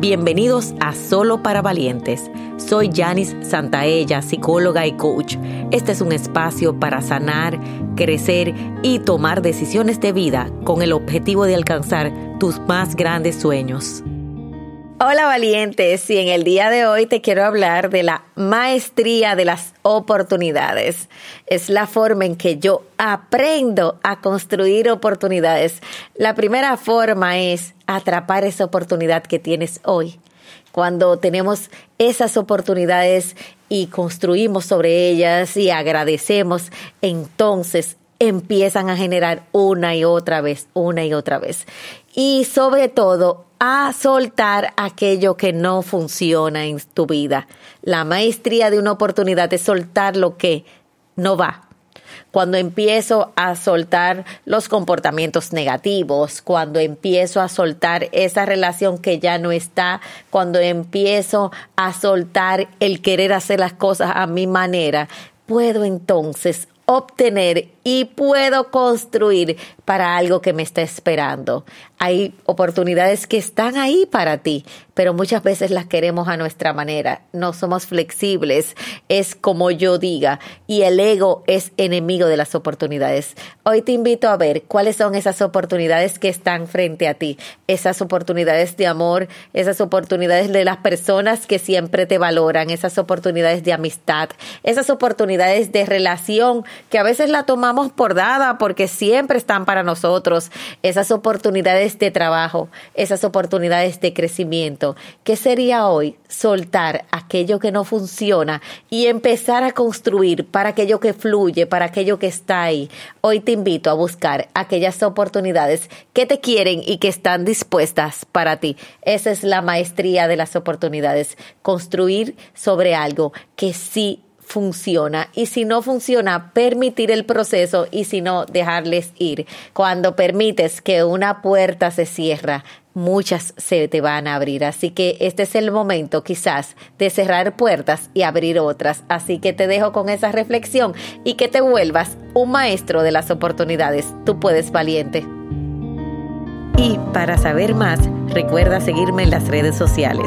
Bienvenidos a Solo para Valientes. Soy Janice Santaella, psicóloga y coach. Este es un espacio para sanar, crecer y tomar decisiones de vida con el objetivo de alcanzar tus más grandes sueños. Hola valientes y en el día de hoy te quiero hablar de la maestría de las oportunidades. Es la forma en que yo aprendo a construir oportunidades. La primera forma es atrapar esa oportunidad que tienes hoy. Cuando tenemos esas oportunidades y construimos sobre ellas y agradecemos, entonces empiezan a generar una y otra vez, una y otra vez. Y sobre todo, a soltar aquello que no funciona en tu vida. La maestría de una oportunidad es soltar lo que no va. Cuando empiezo a soltar los comportamientos negativos, cuando empiezo a soltar esa relación que ya no está, cuando empiezo a soltar el querer hacer las cosas a mi manera, puedo entonces obtener y puedo construir para algo que me está esperando. Hay oportunidades que están ahí para ti, pero muchas veces las queremos a nuestra manera. No somos flexibles, es como yo diga, y el ego es enemigo de las oportunidades. Hoy te invito a ver cuáles son esas oportunidades que están frente a ti, esas oportunidades de amor, esas oportunidades de las personas que siempre te valoran, esas oportunidades de amistad, esas oportunidades de relación que a veces la tomamos por dada porque siempre están para nosotros esas oportunidades de trabajo, esas oportunidades de crecimiento. ¿Qué sería hoy soltar aquello que no funciona y empezar a construir para aquello que fluye, para aquello que está ahí? Hoy te invito a buscar aquellas oportunidades que te quieren y que están dispuestas para ti. Esa es la maestría de las oportunidades, construir sobre algo que sí funciona y si no funciona, permitir el proceso y si no, dejarles ir. Cuando permites que una puerta se cierra, muchas se te van a abrir. Así que este es el momento quizás de cerrar puertas y abrir otras. Así que te dejo con esa reflexión y que te vuelvas un maestro de las oportunidades. Tú puedes valiente. Y para saber más, recuerda seguirme en las redes sociales.